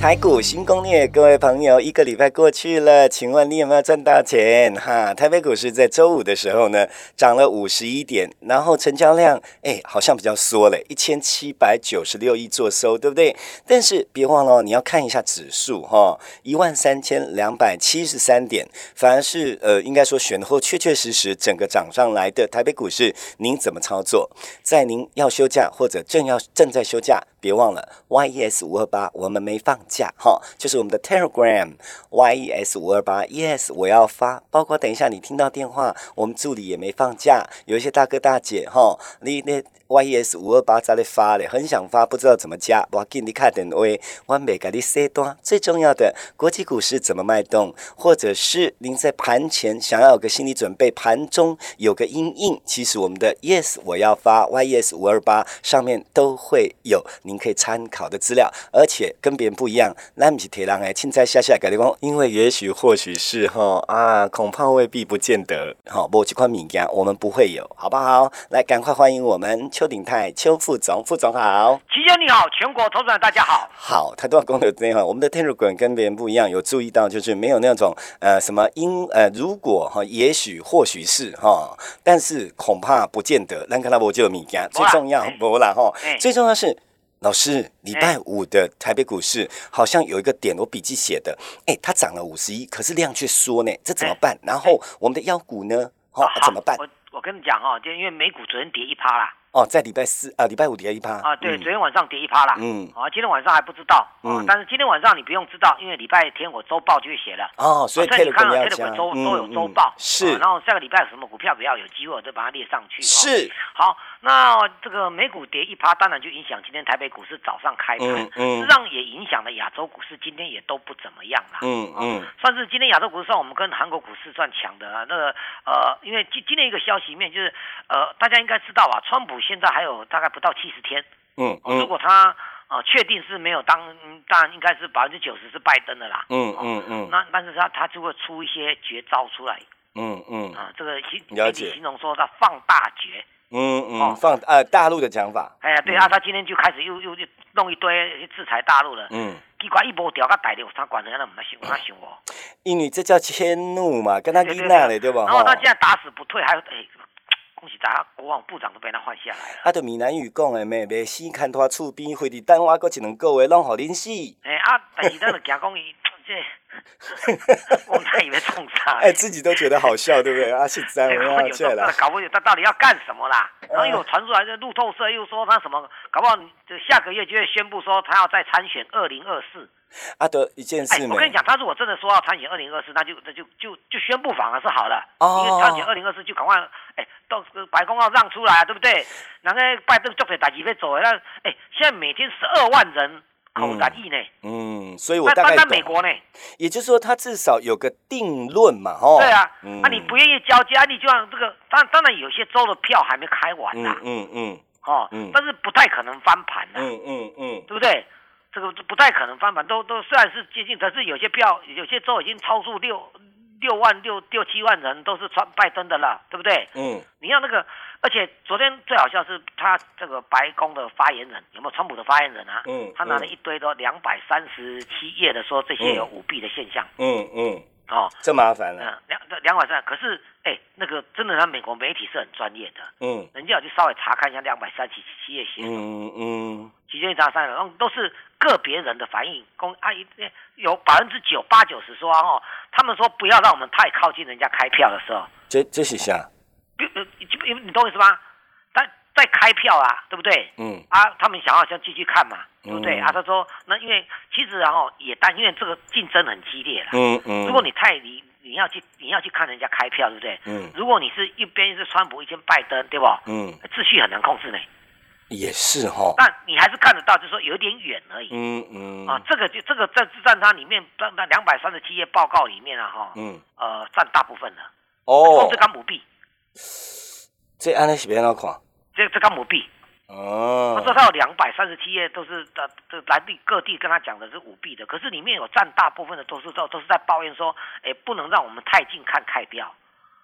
台股新攻略，各位朋友，一个礼拜过去了，请问你有没有赚到钱？哈，台北股市在周五的时候呢，涨了五十一点，然后成交量，哎，好像比较缩了，一千七百九十六亿做收，对不对？但是别忘了，你要看一下指数哈，一万三千两百七十三点，反而是呃，应该说选后确确实实整个涨上来的台北股市，您怎么操作？在您要休假或者正要正在休假，别忘了 YES 五二八，我们没放。假哈，就是我们的 Telegram Y E S 五二八 Yes，我要发，包括等一下你听到电话，我们助理也没放假，有一些大哥大姐哈，你那。Yes 五二八在那发嘞，很想发，不知道怎么加。我给你看点位，我没给你塞单。最重要的，国际股市怎么脉动，或者是您在盘前想要有个心理准备，盘中有个阴影，其实我们的 yes 我要发 yes 五二八上面都会有您可以参考的资料，而且跟别人不一样。那不是铁狼哎，现在下下改的光，因为也许或许是哈啊，恐怕未必不见得。好，某几款物件我们不会有，好不好？来，赶快欢迎我们。邱鼎泰，邱副总，副总好，齐兄你好，全国投资人大家好，好，他都要公的电话。我们的天入滚跟别人不一样，有注意到就是没有那种呃什么因呃如果哈，也许或许是哈，但是恐怕不见得。兰克拉伯就有米家，最重要不啦哈，最重要是老师礼拜五的台北股市好像有一个点，我笔记写的，哎，它涨了五十一，可是量却缩呢，这怎么办？然后我们的腰股呢，哈，怎么办？我我跟你讲哈，就因为美股昨天跌一趴啦。哦，在礼拜四啊，礼拜五跌一趴。啊，对，昨天晚上跌一趴啦。嗯，啊，今天晚上还不知道，嗯，但是今天晚上你不用知道，因为礼拜天我周报就会写了。哦，所以你看到这个周都有周报，是，然后下个礼拜有什么股票比较有机会，我就把它列上去。是，好，那这个美股跌一趴，当然就影响今天台北股市早上开盘，实际上也影响了亚洲股市，今天也都不怎么样啦。嗯嗯，算是今天亚洲股市算我们跟韩国股市算强的啊。那个呃，因为今今天一个消息面就是呃，大家应该知道啊，川普现在还有大。概不到七十天，嗯，如果他啊确定是没有当，当然应该是百分之九十是拜登的啦，嗯嗯嗯，那但是他他就会出一些绝招出来，嗯嗯。啊，这个形媒体形容说他放大绝，嗯嗯，放呃大陆的讲法，哎呀对啊，他今天就开始又又又弄一堆制裁大陆了，嗯，奇怪一波掉个大的，他管人家那么想，那想我，因为这叫迁怒嘛，跟他一样的对吧？然后他现在打死不退，还哎。恭喜大家，国防部长都被他换下来了。啊，就闽南语讲的咩，未死看拖厝边，回伫等我搁一两个月，拢互恁死。哎啊，但是咱就惊讲伊这，我们还以为冲啥？哎，自己都觉得好笑，对不对？啊，是这样，我有这搞不懂他到底要干什么啦？然后又传出来，这路透社又说他什么，搞不好就下个月就会宣布说他要再参选二零二四。啊，得一件事。我跟你讲，他如果真的说要参选二零二四，那就那就就就宣布反而是好的，因为参选二零二四就赶快，哎，到白宫要让出来，对不对？那个拜登做的打击被走，那哎，现在每天十二万人口打疫呢。嗯，所以我大概那美国呢？也就是说，他至少有个定论嘛，哦。对啊，啊，你不愿意交接，你就让这个，当当然有些州的票还没开完呐。嗯嗯。哦，但是不太可能翻盘的。嗯嗯嗯，对不对？这个不太可能翻盘，都都虽然是接近，可是有些票，有些州已经超出六六万六六七万人都是川拜登的了，对不对？嗯。你要那个，而且昨天最好笑是他这个白宫的发言人，有没有川普的发言人啊？嗯。他拿了一堆都两百三十七页的说这些有舞弊的现象。嗯嗯。哦，这麻烦了。两两百三，可是哎，那个真的，他美国媒体是很专业的。嗯。人家有去稍微查看一下两百三七七页写的。嗯嗯。几千查三了，都是。个别人的反应，公阿姨有百分之九八九十说哦，他们说不要让我们太靠近人家开票的时候，这这是啥？你，你懂我意思吗？在在开票啊，对不对？嗯。啊，他们想要先继续看嘛，对不对？啊，他说那因为其实然后也但，因为这个竞争很激烈了。嗯嗯。如果你太离。你你要去你要去看人家开票，对不对？嗯。如果你是一边是川普，一边拜登，对不？嗯。秩序很难控制呢。也是哈。但你还是看得到，就是说有点远而已。嗯嗯。啊，这个就这个在占它里面那那两百三十七页报告里面啊，哈。嗯。呃，占大部分的。哦。这干母币。这安尼是边哪看？这这干母币。哦，他说他有两百三十七页，都是的，这来地各地跟他讲的是舞弊的，可是里面有占大部分的都是都都是在抱怨说，哎，不能让我们太近看开票。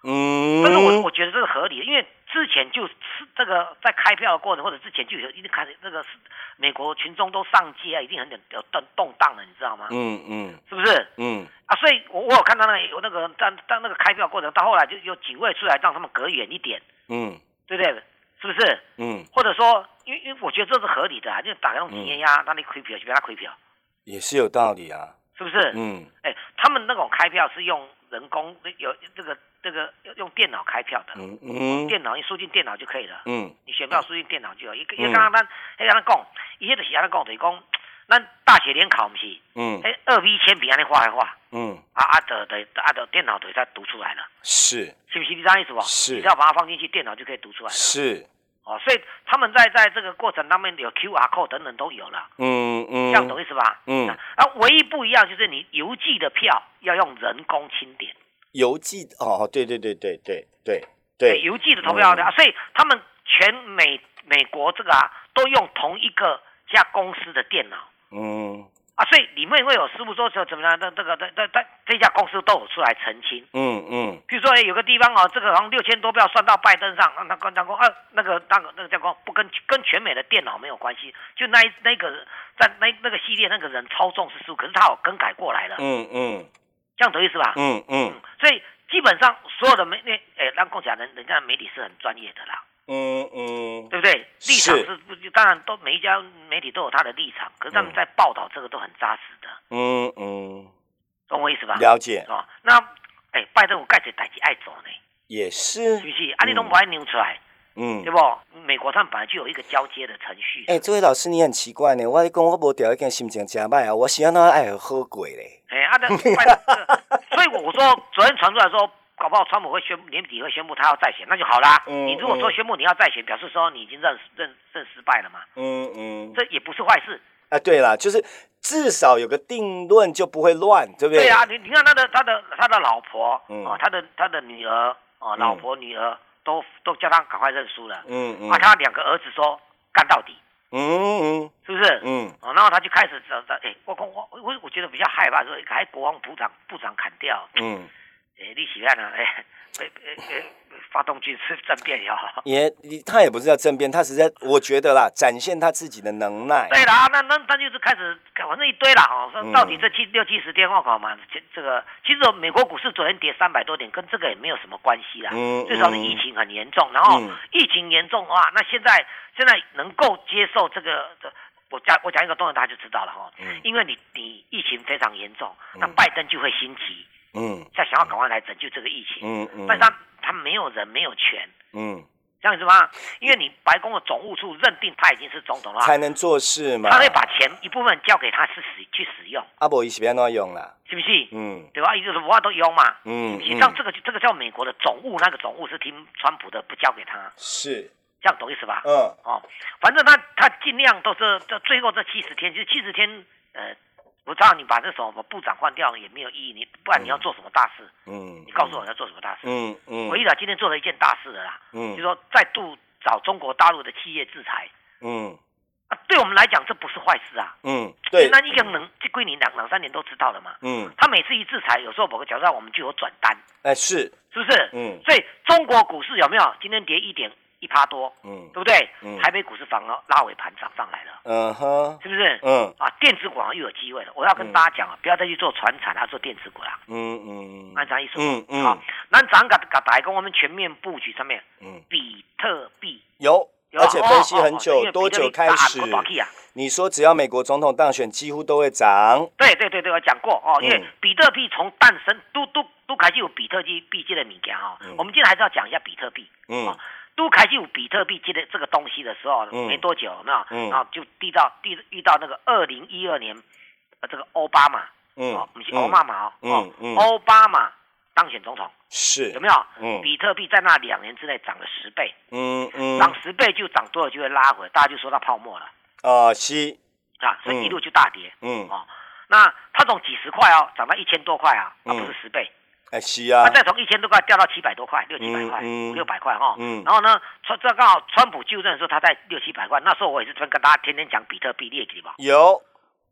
嗯，但是我我觉得这是合理的，因为之前就是这个在开票的过程或者之前就有一定开始这个美国群众都上街啊，一定很有动动荡了，你知道吗？嗯嗯，是不是？嗯啊，所以我我有看到那个有那个在在那个开票过程，到后来就有警卫出来让他们隔远一点。嗯，对不对？是不是？嗯，或者说，因为因为我觉得这是合理的啊，就打那种体验压，让你亏票就别他亏票，也是有道理啊，是不是？嗯，哎，他们那种开票是用人工，有这个这个用电脑开票的，嗯嗯，电脑你输进电脑就可以了，嗯，你选票输进电脑就有。一一刚刚他，哎，刚刚讲，伊迄就是安尼讲，就是讲，咱大学联考不是，嗯，哎，二 B 铅笔安尼画来画，嗯，啊啊的的啊的电脑就在读出来了，是，是不是？你这样意思不？是，你只要把它放进去，电脑就可以读出来了，是。哦，所以他们在在这个过程当中有 Q R code 等等都有了，嗯嗯，这样懂意思吧？嗯，啊，唯一不一样就是你邮寄的票要用人工清点，邮寄哦，对对对对对对对，邮寄的投票的，所以他们全美美国这个啊都用同一个家公司的电脑，嗯。啊，所以里面会有师傅说说怎么样？那这个这这这这家公司都有出来澄清。嗯嗯。比如说，有个地方哦，这个好像六千多票算到拜登上，那那讲过，啊，那个那个那个叫讲不跟跟全美的电脑没有关系，就那那个在那那个系列那个人操纵是师傅，可是他有更改过来了。嗯嗯。这样懂意思吧？嗯嗯。所以基本上所有的媒那哎，让共享人人家媒体是很专业的啦。嗯嗯，对不对？立场是不当然都每一家媒体都有他的立场，可是他们在报道这个都很扎实的。嗯嗯，懂我意思吧？了解。啊，那哎，拜登有盖些代志爱走呢？也是，是不是？阿你都不爱扭出来，嗯，对不？美国他们本来就有一个交接的程序。哎，这位老师你很奇怪呢，我讲我无调一件心情加歹啊，我喜欢那爱喝鬼嘞。哎，阿德，所以我说昨天传出来说。搞不好川普会宣布年底会宣布他要再选，那就好啦。你如果说宣布你要再选，表示说你已经认认认失败了嘛。嗯嗯，这也不是坏事。啊，对了，就是至少有个定论，就不会乱，对不对？对啊，你你看他的他的他的老婆啊，他的他的女儿啊，老婆女儿都都叫他赶快认输了。嗯嗯，啊，他两个儿子说干到底。嗯嗯，是不是？嗯，哦，然后他就开始找找，哎，我我我我觉得比较害怕，说还国防部长部长砍掉。嗯。诶，你喜欢呢？哎，诶诶诶，发动军事政变也好。也，他也不是叫政变，他是在，我觉得啦，展现他自己的能耐。对啦，那那他就是开始，反正一堆啦，哦，说到底这七六七十天后搞嘛，这这个其实美国股市昨天跌三百多点，跟这个也没有什么关系啦。嗯最少是疫情很严重，然后疫情严重的话，那现在现在能够接受这个，这我讲我讲一个动作，大家就知道了哈。嗯。因为你你疫情非常严重，那拜登就会心急。嗯，在想要赶快来拯救这个疫情，嗯嗯，但是他他没有人没有权，嗯，这样子吗？因为你白宫的总务处认定他已经是总统了，才能做事嘛，他会把钱一部分交给他是使去使用，阿伯伊是边乱用啦，是不是？嗯，对吧？意思是话都用嘛，嗯，实际上这个这个叫美国的总务，那个总务是听川普的，不交给他，是。这样懂意思吧？嗯，哦，反正他他尽量都是这最后这七十天，就是七十天，呃。我知道你把这什么部长换掉了也没有意义，你不然你要做什么大事？嗯，你告诉我要做什么大事？嗯嗯，我一了今天做了一件大事的啦，嗯，就说再度找中国大陆的企业制裁，嗯，啊，对我们来讲这不是坏事啊，嗯，对，那一个能这归你两两三年都知道了嘛，嗯，他每次一制裁，有时候某个角度上我们就有转单，哎，是是不是？嗯，所以中国股市有没有今天跌一点？一趴多，嗯，对不对？嗯，台北股市反而拉尾盘涨上来了，嗯哼，是不是？嗯，啊，电子股又有机会了。我要跟大家讲啊，不要再去做船产，要做电子股啦。嗯嗯，按啥意思？嗯嗯，好，那咱个个打工，我们全面布局上面，嗯，比特币有，而且分析很久，多久开始？你说只要美国总统当选，几乎都会涨。对对对对，我讲过哦，因为比特币从诞生都都都开始有比特币币界的物件哈。我们今天还是要讲一下比特币，嗯。都开始有比特币这个这个东西的时候，没多久，有没有？然后就遇到遇遇到那个二零一二年，呃，这个奥巴马，嗯，不是奥巴马哦，嗯嗯，奥巴马当选总统，是。有没有？嗯，比特币在那两年之内涨了十倍，嗯嗯，涨十倍就涨多了就会拉回，大家就说它泡沫了。啊，是。啊，所以一路就大跌。嗯。哦，那它从几十块哦，涨到一千多块啊，啊不是十倍。哎，是啊。它再从一千多块掉到七百多块，六七百块，六百块哈。嗯。然后呢，川这刚好川普就任的时候，他在六七百块，那时候我也是跟跟大家天天讲比特币业绩吧。有。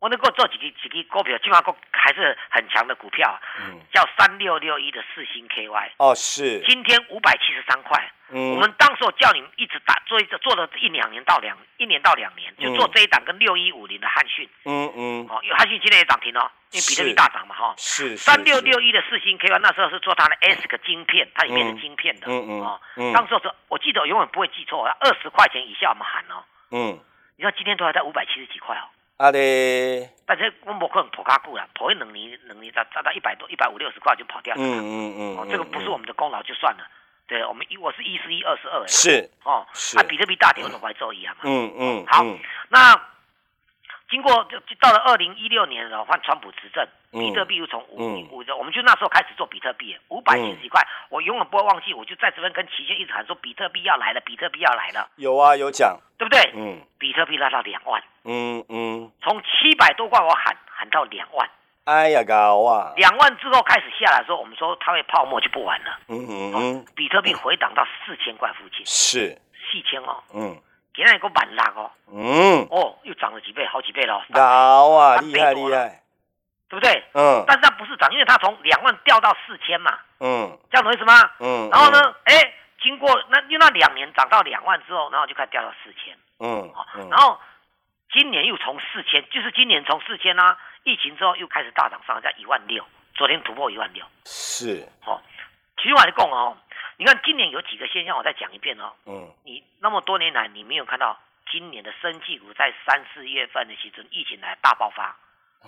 我能够做几个几个股票，起码股还是很强的股票，嗯，叫三六六一的四星 KY。哦，是。今天五百七十三块。嗯。我们当时我叫你们一直打做一做了一两年到两一年到两年，就做这一档跟六一五零的汉讯。嗯嗯。哦，汉讯今天也涨停了，因为比特币大涨嘛，哈。是。三六六一的四星 KY 那时候是做它的 S 个晶片，它里面是晶片的。嗯嗯。哦。当时是，我记得我永远不会记错，二十块钱以下我们喊哦。嗯。你知道今天都还在五百七十几块哦。啊嘞！但是我不可能跑卡股了，跑一两年，两年涨涨到一百多、一百五六十块就跑掉了。嗯嗯嗯，哦，这个不是我们的功劳就算了。对，我们一我是一十一二十二。是哦，啊，比特币大跌，我怎么会做一样嘛？嗯嗯，好，那经过就到了二零一六年的时候换川普执政，比特币又从五五我们就那时候开始做比特币，五百七十几块，我永远不会忘记，我就在这边跟齐轩一直喊说比特币要来了，比特币要来了。有啊，有讲，对不对？嗯，比特币拉到两万。嗯嗯，从七百多块我喊喊到两万，哎呀高啊！两万之后开始下来的时候，我们说它会泡沫就不玩了。嗯嗯嗯，比特币回档到四千块附近，是四千哦。嗯，今天一个满拉哦。嗯，哦，又涨了几倍，好几倍了。高啊，厉害厉害，对不对？嗯，但是它不是涨，因为它从两万掉到四千嘛。嗯，这样懂意思吗？嗯，然后呢，哎，经过那因为那两年涨到两万之后，然后就开始掉到四千。嗯，好，然后。今年又从四千，就是今年从四千啊，疫情之后又开始大涨上在一万六，昨天突破一万六，是，哦，其实我来讲哦，你看今年有几个现象，我再讲一遍哦，嗯，你那么多年来你没有看到今年的生技股在三四月份的时候疫情来大爆发，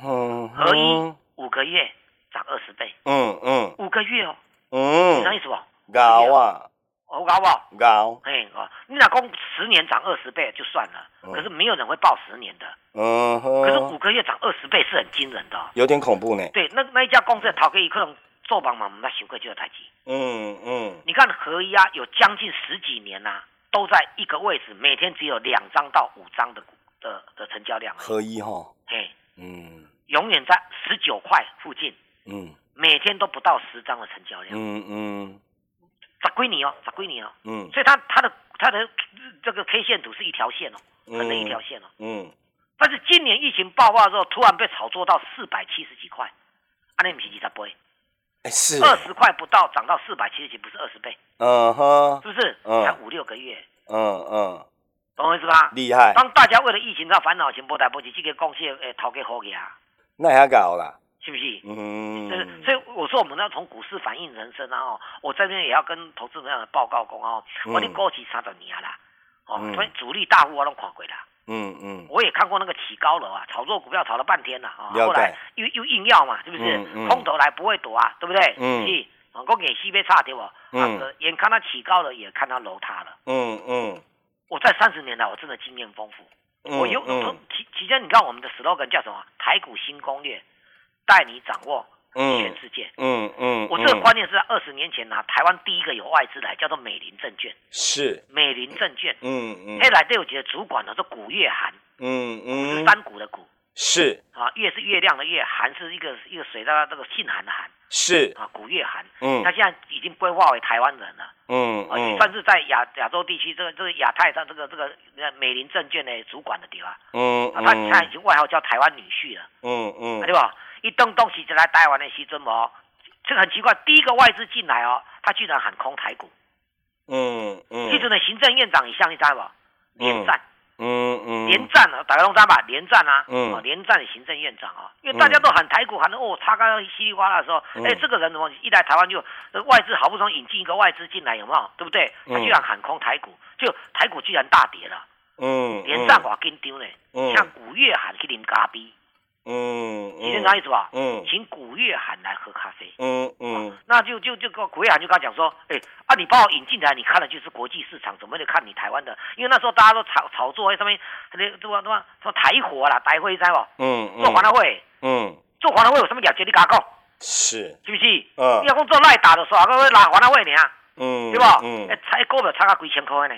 嗯，合一五个月涨二十倍，嗯嗯，五个月哦，嗯，啥意思不？高啊。哦，高不？高。嘿，哦，你老公十年涨二十倍就算了，可是没有人会报十年的。嗯哼。可是五个月涨二十倍是很惊人的。有点恐怖呢。对，那那一家公司逃给一克隆做帮忙，那小贵就有台积。嗯嗯。你看合一啊，有将近十几年呐，都在一个位置，每天只有两张到五张的的的成交量。合一哈。嘿。嗯。永远在十九块附近。嗯。每天都不到十张的成交量。嗯嗯。咋归你哦？咋归你哦？嗯，所以它它的它的这个 K 线图是一条线哦，横的一条线哦。嗯，但是今年疫情爆发之后，突然被炒作到四百七十几块，阿那米奇才不会，哎是二十块不到涨到四百七十几，不是二十倍？嗯哼，是不是？才五六个月。嗯嗯，懂我意思吧？厉害。当大家为了疫情在烦恼前，波台波起，这个贡献诶，投给好呀。那还搞了？是不是？嗯，所以我说我们要从股市反映人生啊！哦，我这边也要跟投资朋友报告讲哦，我的过去三十年啦，哦，所以主力大户我都看过啦。嗯嗯，我也看过那个起高楼啊，炒作股票炒了半天了啊，后来又又硬要嘛，是不是？空头来不会躲啊，对不对？嗯，是，我给西边差对不？嗯，眼看它起高了，也看它楼塌了。嗯嗯，我在三十年来，我真的经验丰富。我有，其其实你看我们的 slogan 叫什么？台股新攻略。带你掌握全世界。嗯嗯，我这个观念是在二十年前拿台湾第一个有外资来，叫做美林证券。是美林证券。嗯嗯，黑来对我觉得主管呢，是古月涵。嗯嗯，是山谷的谷。是啊，月是月亮的月，涵是一个一个水的这个姓韩的韩。是啊，古月涵。嗯，他现在已经规划为台湾人了。嗯嗯，算是在亚亚洲地区，这个这个亚太上这个这个美林证券的主管的地方。嗯嗯，他现在已经外号叫台湾女婿了。嗯嗯，对吧？一动东西就来台湾的西尊哦，这个很奇怪，第一个外资进来哦，他居然喊空台股。嗯嗯。记住呢，行政院长你相信他不？连战。嗯嗯。连战啊，打个龙章吧，连战啊。嗯。连战的行政院长啊，因为大家都喊台股，喊的哦，他刚刚稀里哗啦的时候，哎，这个人怎么一来台湾就外资好不容易引进一个外资进来，有没有？对不对？他居然喊空台股，就台股居然大跌了。嗯。连战话跟丢呢，像古月喊去啉咖啡。嗯，你听啥意思吧？嗯，请古月涵来喝咖啡。嗯嗯，那就就就古月涵就跟他讲说，哎啊，你把我引进来，你看的就是国际市场，怎么会看你台湾的？因为那时候大家都炒炒作，上面那对吧对吧？说台火啦，台会在不？嗯嗯，做黄大会，嗯，做黄大会有什么了解？你跟他讲。是，是不是？嗯，你要讲做赖打的时候，还会拉还他位呢？嗯，对吧？嗯，才股票差个几千块呢？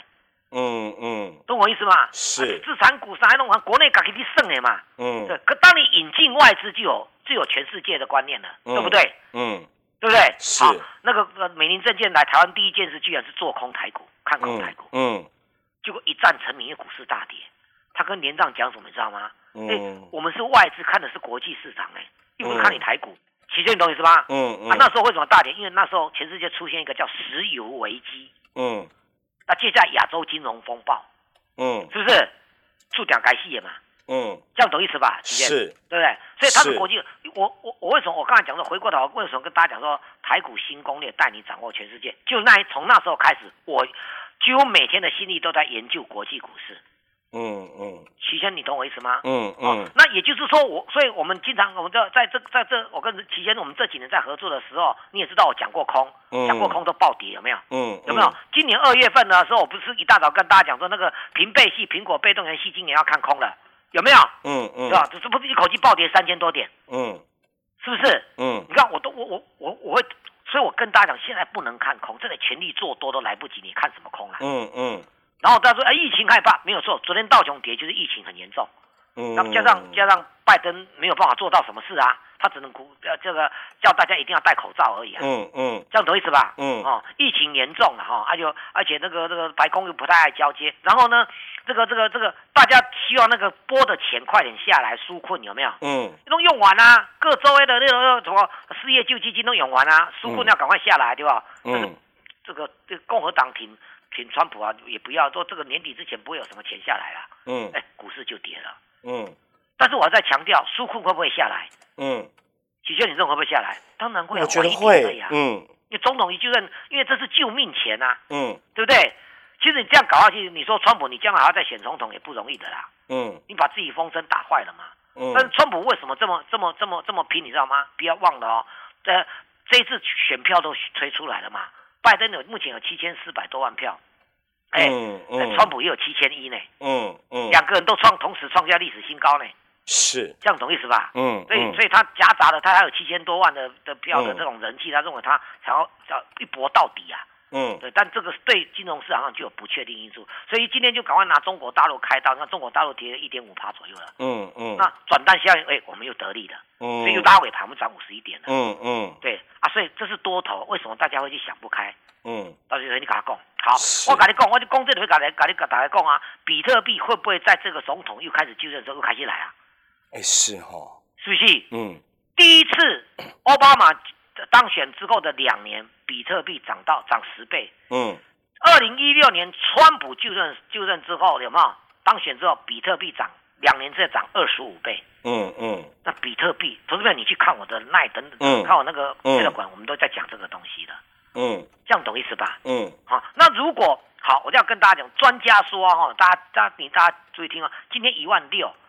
嗯嗯，懂我意思吗？是，资产股啥弄，国内搞给你省的嘛。嗯，对。可当你引进外资，就有就有全世界的观念了，对不对？嗯，对不对？是。那个呃，美林证券来台湾第一件事，居然是做空台股，看空台股。嗯。结果一战成名，股市大跌。他跟连长讲什么，你知道吗？嗯。我们是外资看的是国际市场，哎，又不是看你台股。其实你懂意思吧？嗯嗯。啊，那时候为什么大跌？因为那时候全世界出现一个叫石油危机。嗯。那接下来亚洲金融风暴。嗯。是不是？触点该戏嘛。嗯。这样懂意思吧？是。对不对？所以它是国际。我我我为什么我刚才讲说回过头为什么跟大家讲说台股新攻略带你掌握全世界？就那从那时候开始，我几乎每天的心力都在研究国际股市。嗯嗯，齐先，你懂我意思吗？嗯嗯，那也就是说，我所以我们经常，我们在在这在这，我跟齐先，我们这几年在合作的时候，你也知道我讲过空，讲过空都暴跌，有没有？嗯，有没有？今年二月份的时候，我不是一大早跟大家讲说，那个平背系苹果被动元系今年要看空了，有没有？嗯嗯，对吧？这是不是一口气暴跌三千多点？嗯，是不是？嗯，你看，我都我我我我会，所以我跟大家讲，现在不能看空，这个全力做多都来不及，你看什么空啊？嗯嗯。然后他说：“哎，疫情害怕，没有错。昨天道琼跌就是疫情很严重，嗯，那么加上加上拜登没有办法做到什么事啊，他只能鼓呃这个叫大家一定要戴口罩而已啊，嗯嗯，这样懂意思吧？嗯哦，疫情严重了哈，而且而且那个那个白宫又不太爱交接，然后呢，这个这个这个大家希望那个拨的钱快点下来纾困有没有？嗯，都用完啊，各周围的那个什么失业救济金都用完啊，纾困要赶快下来对吧？嗯，这个这个共和党挺。”挺川普啊，也不要说这个年底之前不会有什么钱下来了。嗯，哎，股市就跌了。嗯，但是我在强调，纾困会不会下来？嗯，许先你认为会不会下来？当然会，我觉得会呀。嗯，因为总统一就任，因为这是救命钱呐。嗯，对不对？其实你这样搞下去，你说川普，你将来还要再选总统也不容易的啦。嗯，你把自己风声打坏了嘛。嗯，但是川普为什么这么这么这么这么拼？你知道吗？不要忘了哦，这这一次选票都推出来了嘛。拜登有目前有七千四百多万票，哎，川普也有七千一呢，嗯嗯，两个人都创同时创下历史新高呢，是。这样懂意思吧？嗯，所以所以他夹杂了他还有七千多万的的票的这种人气，他认为他想要要一搏到底啊，嗯，对，但这个对金融市场上就有不确定因素，所以今天就赶快拿中国大陆开刀，那中国大陆跌了一点五趴左右了，嗯嗯，那转单效应，哎，我们又得利了。嗯所以又拉尾盘，我们涨五十一点了。嗯嗯，对啊，所以这是多头，为什么大家会去想不开？嗯，到时候你跟他讲，好，我跟你讲，我就公正的会跟你跟你跟大家讲啊，比特币会不会在这个总统又开始就任之后又开始来啊？哎，是哈，是不是？嗯，第一次奥巴马当选之后的两年，比特币涨到涨十倍。嗯，二零一六年川普就任就任之后，有没有当选之后，比特币涨？两年之内涨二十五倍，嗯嗯，那比特币，投资者你去看我的奈等，嗯，看我那个资料馆，我们都在讲这个东西的，嗯，这样懂意思吧？嗯，好，那如果好，我就要跟大家讲，专家说哈，大家大家你大家注意听啊，今天一万六，它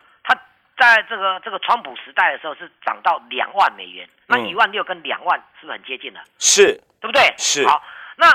在这个这个川普时代的时候是涨到两万美元，那一万六跟两万是不是很接近的？是，对不对？是，好，那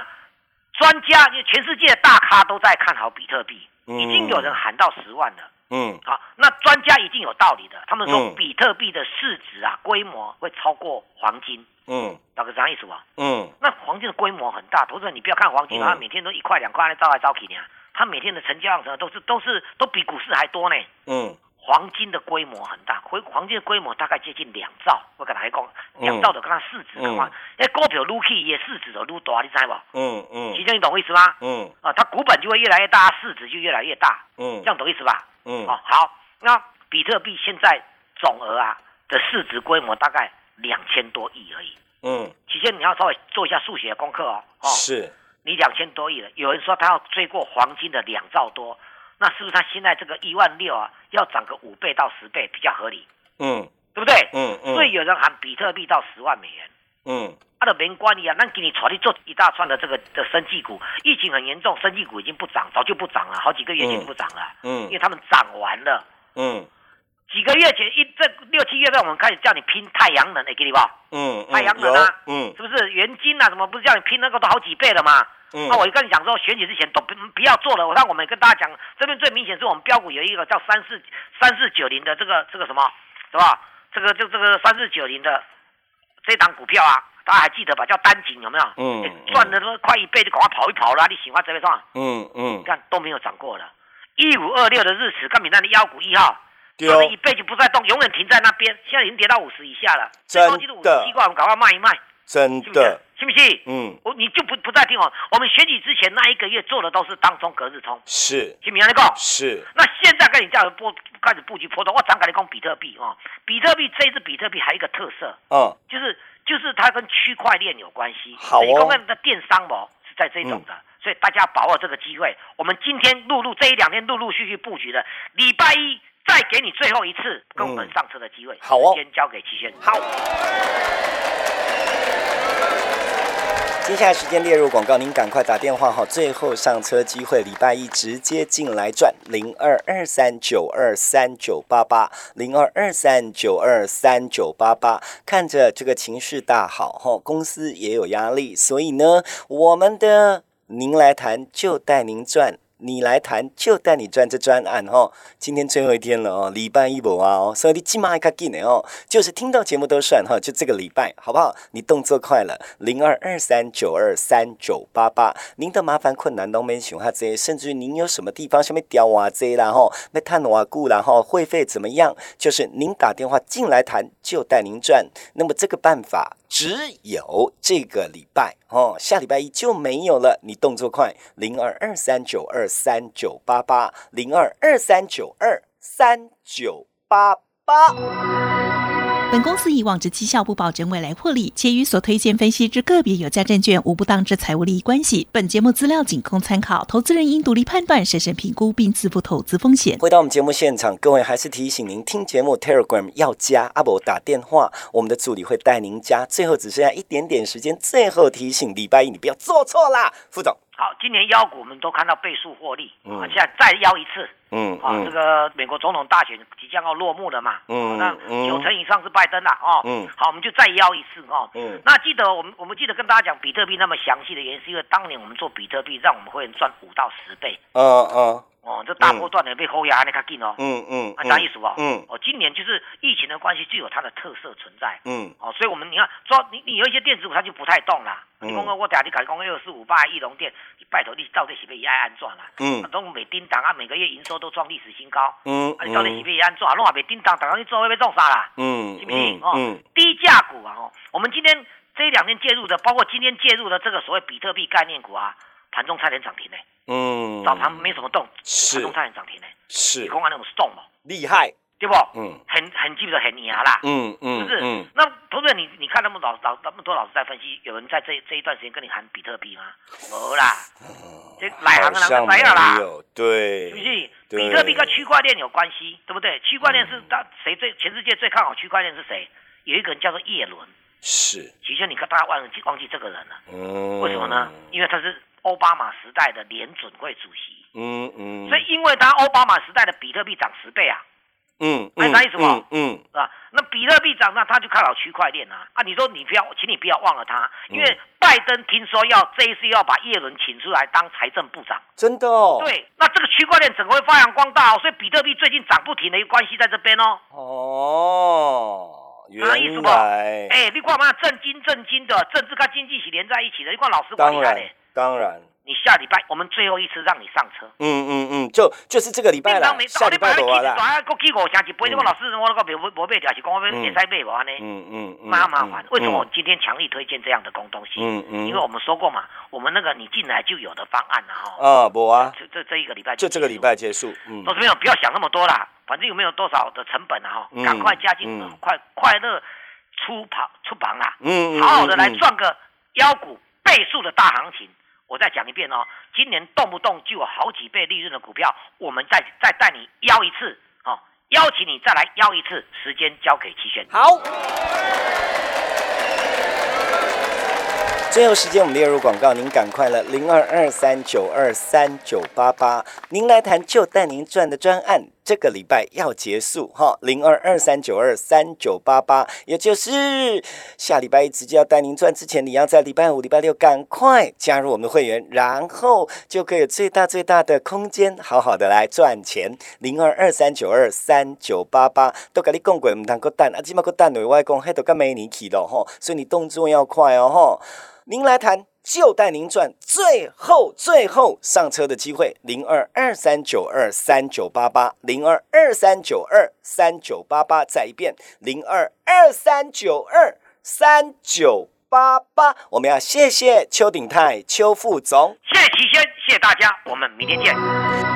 专家，因为全世界的大咖都在看好比特币，已经有人喊到十万了。嗯，好，那专家一定有道理的。他们说比特币的市值啊，规模会超过黄金。嗯，大概啥意思吧？嗯，那黄金的规模很大，投资人你不要看黄金，它每天都一块两块，招来招去呢。它每天的成交量什么都是都是都比股市还多呢。嗯，黄金的规模很大，黄黄金的规模大概接近两兆。我跟大家讲，两兆的跟它市值的话，那股票撸起也市值都撸大，你知不？嗯嗯，其实你懂我意思吗？嗯，啊，它股本就会越来越大，市值就越来越大。嗯，这样懂意思吧？嗯，哦，好，那比特币现在总额啊的市值规模大概两千多亿而已。嗯，其实你要稍微做一下数学功课哦。哦，是，你两千多亿了，有人说他要追过黄金的两兆多，那是不是他现在这个一万六啊，要涨个五倍到十倍比较合理？嗯，对不对？嗯嗯。所以有人喊比特币到十万美元。嗯。他的没关系啊，那给你炒你做一大串的这个的生技股，疫情很严重，生技股已经不涨，早就不涨了，好几个月前就不涨了。嗯，因为他们涨完了。嗯，几个月前一这六七月份，我们开始叫你拼太阳能，哎，给你吧。嗯，太阳能啊，嗯，是不是元金啊？什么不是叫你拼那个都好几倍了吗？嗯，那我就跟你讲说，选举之前都不不要做了。我让我们跟大家讲，这边最明显是我们标股有一个叫三四三四九零的这个这个什么，是吧？这个就这个三四九零的。这档股票啊，大家还记得吧？叫丹井有没有？嗯，赚的都快一倍，就赶快跑一跑了。你喜欢这边上？嗯嗯，看都没有涨过了。一五二六的日史，跟比那的妖股一号，赚了一倍就不再动，永远停在那边。现在已经跌到五十以下了，最高纪录五十七块，我们赶快卖一卖。真的，信不信？嗯，我你就不不再听哦。我们选举之前那一个月做的都是当中隔日冲，是，信不信？你讲是。那现在跟你这样布开始布局波动，我讲给你讲比特币哦。比特币这一支比特币还有一个特色，嗯，就是就是它跟区块链有关系。好哦。公的电商哦是在这种的，所以大家把握这个机会。我们今天陆陆这一两天陆陆续续布局的，礼拜一再给你最后一次跟我们上车的机会。好哦。先交给齐先生。好。接下来时间列入广告，您赶快打电话哈，最后上车机会，礼拜一直接进来赚零二二三九二三九八八零二二三九二三九八八，看着这个情绪大好哈，公司也有压力，所以呢，我们的您来谈就带您赚。你来谈，就带你赚这专案哦。今天最后一天了哦，礼拜一不啊哦，所以你起码还卡紧的哦。就是听到节目都算哈，就这个礼拜好不好？你动作快了，零二二三九二三九八八。您的麻烦困难都没想哈这，甚至于您有什么地方下面屌啊这啦吼，没探瓦固然后会费怎么样？就是您打电话进来谈，就带您赚。那么这个办法。只有这个礼拜哦，下礼拜一就没有了。你动作快，零二二三九二三九八八，零二二三九二三九八八。本公司以往之绩效不保证未来获利，且与所推荐分析之个别有价证券无不当之财务利益关系。本节目资料仅供参考，投资人应独立判断、审慎评估并自负投资风险。回到我们节目现场，各位还是提醒您，听节目 Telegram 要加阿伯打电话，我们的助理会带您加。最后只剩下一点点时间，最后提醒，礼拜一你不要做错啦，副总。好，今年妖股我们都看到倍数获利，啊，现在再妖一次，嗯，啊，这个美国总统大选即将要落幕了嘛，嗯，那九成以上是拜登了，哦，嗯，好，我们就再妖一次，哦，嗯，那记得我们我们记得跟大家讲比特币那么详细的原因，是因为当年我们做比特币，让我们会员赚五到十倍，嗯嗯。哦，这大波段的被后压，你看紧哦。嗯嗯，啊啥意思不？嗯，哦，今年就是疫情的关系，具有它的特色存在。嗯，哦，所以我们你看，说你你有一些电子股，它就不太动了。你讲我等下你改讲二四五八翼龙电，拜托你到底是不是爱安怎啦？嗯，都每叮当啊，每个月营收都创历史新高。嗯，啊，你到底是不是安怎？弄啊，别叮当，等到你做会被撞杀啦？嗯，信不信？哦，低价股啊，哦，我们今天这两天介入的，包括今天介入的这个所谓比特币概念股啊，盘中差点涨停呢。嗯，早盘没什么动，是，中差点涨停呢，是，你看那种动嘛，厉害，对不？嗯，很很基本很牙啦，嗯嗯，是不是？嗯，那同学你你看那么老老那么多老师在分析，有人在这这一段时间跟你喊比特币吗？没啦，这来行的人没有啦，对，是不是？比特币跟区块链有关系，对不对？区块链是大谁最全世界最看好区块链是谁？有一个人叫做叶伦，是，其实你看大家忘记忘记这个人了，嗯，为什么呢？因为他是。奥巴马时代的联准会主席，嗯嗯，所以因为他奥巴马时代的比特币涨十倍啊，嗯，明啥意思不？嗯，是吧？那比特币涨，那他就看好区块链啊。啊，你说你不要，请你不要忘了他，因为拜登听说要这一次要把耶伦请出来当财政部长，真的哦？对，那这个区块链整个会发扬光大哦。所以比特币最近涨不停的一个关系在这边哦。哦，啥意思不？哎，你看嘛，正经正经的政治跟经济是连在一起的，你看老师管厉害的。当然，你下礼拜我们最后一次让你上车。嗯嗯嗯，就就是这个礼拜了。下礼拜多啦。大个几五成一杯，这个老师我那个没没没买掉，是讲我们也在买无安尼。嗯嗯嗯。麻麻烦，为什么我今天强力推荐这样的公东西？嗯嗯。因为我们说过嘛，我们那个你进来就有的方案了哈。啊，不啊。这这这一个礼拜就这个礼拜结束。嗯。都是没有，不要想那么多啦，反正有没有多少的成本啊？哈，赶快加进，快快乐出跑出榜啦。嗯嗯。好好的来赚个腰股倍数的大行情。我再讲一遍哦，今年动不动就有好几倍利润的股票，我们再再带你邀一次，哦，邀请你再来邀一次，时间交给齐轩。好，最后时间我们列入广告，您赶快了，零二二三九二三九八八，您来谈就带您赚的专案。这个礼拜要结束哈，零二二三九二三九八八，也就是下礼拜一直接要带您赚之前，你要在礼拜五、礼拜六赶快加入我们的会员，然后就可以有最大最大的空间，好好的来赚钱。零二二三九二三九八八，都跟你讲过，唔通个蛋，啊，起码个蛋对外讲，迄都跟没你去咯吼，所以你动作要快哦吼。您来谈。就带您赚最后最后上车的机会，零二二三九二三九八八，零二二三九二三九八八，再一遍，零二二三九二三九八八。我们要谢谢邱鼎泰邱副总，谢谢齐轩，谢谢大家，我们明天见。